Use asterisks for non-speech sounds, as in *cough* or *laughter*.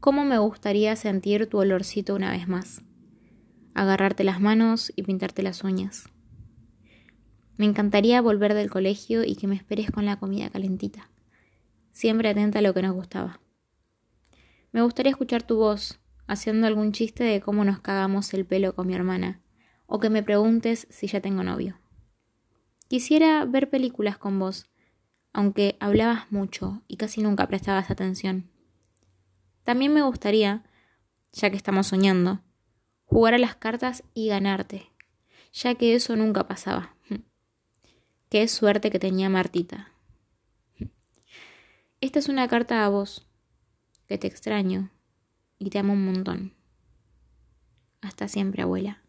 ¿Cómo me gustaría sentir tu olorcito una vez más? Agarrarte las manos y pintarte las uñas. Me encantaría volver del colegio y que me esperes con la comida calentita, siempre atenta a lo que nos gustaba. Me gustaría escuchar tu voz, haciendo algún chiste de cómo nos cagamos el pelo con mi hermana, o que me preguntes si ya tengo novio. Quisiera ver películas con vos, aunque hablabas mucho y casi nunca prestabas atención. También me gustaría, ya que estamos soñando, jugar a las cartas y ganarte, ya que eso nunca pasaba. *laughs* Qué suerte que tenía Martita. *laughs* Esta es una carta a vos, que te extraño y te amo un montón. Hasta siempre, abuela.